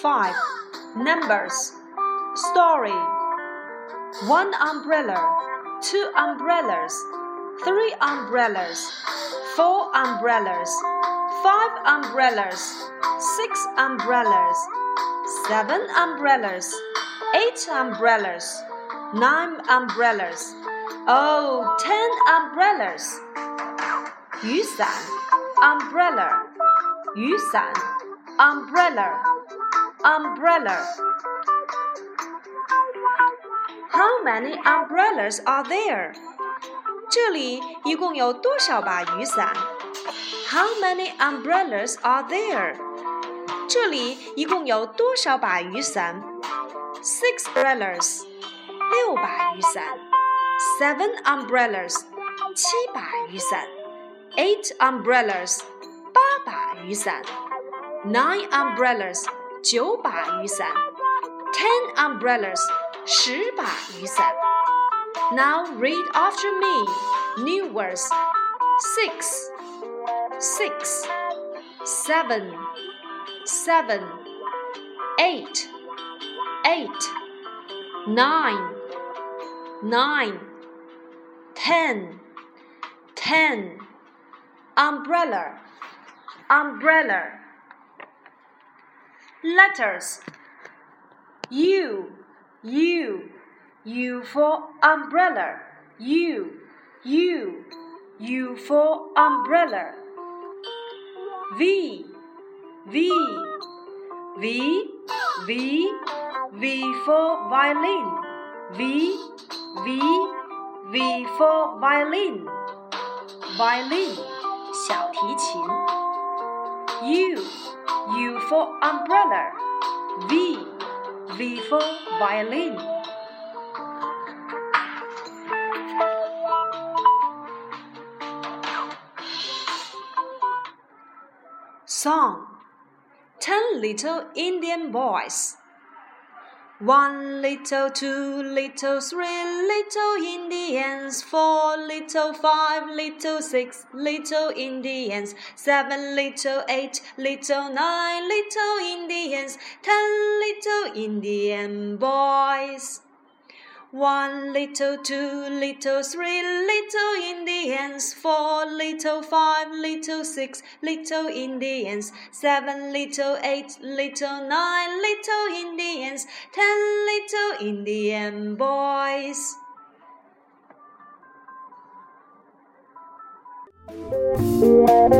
5. Numbers. Story. One umbrella, two umbrellas, three umbrellas, four umbrellas, five umbrellas, six umbrellas, seven umbrellas, eight umbrellas, nine umbrellas. Oh, ten umbrellas. 雨伞 umbrella 雨伞 umbrella umbrella How many umbrellas are there? 这里一共有多少把雨伞？How many umbrellas are there? 这里一共有多少把雨伞？Six umbrellas，六把雨伞。Seven umbrellas，七把雨伞。Eight umbrellas，八把雨伞。Nine umbrellas， 九把雨伞。Ten umbrellas，十把雨伞。Now read after me. New words. Six, six, seven, seven, eight, eight, nine, nine, ten, ten. Umbrella, umbrella. Letters. U, U. U for umbrella. U, U, U for umbrella. V, V, V, V, V for violin. V, V, V for violin. Violin, 小提琴。 U, U for umbrella. V, V for violin. Song Ten Little Indian Boys. One little, two little, three little Indians, four little, five little, six little Indians, seven little, eight little, nine little Indians, ten little Indian boys. One little, two little, three little Indians, four little, five little, six little Indians, seven little, eight little, nine little Indians, ten little Indian boys. Thank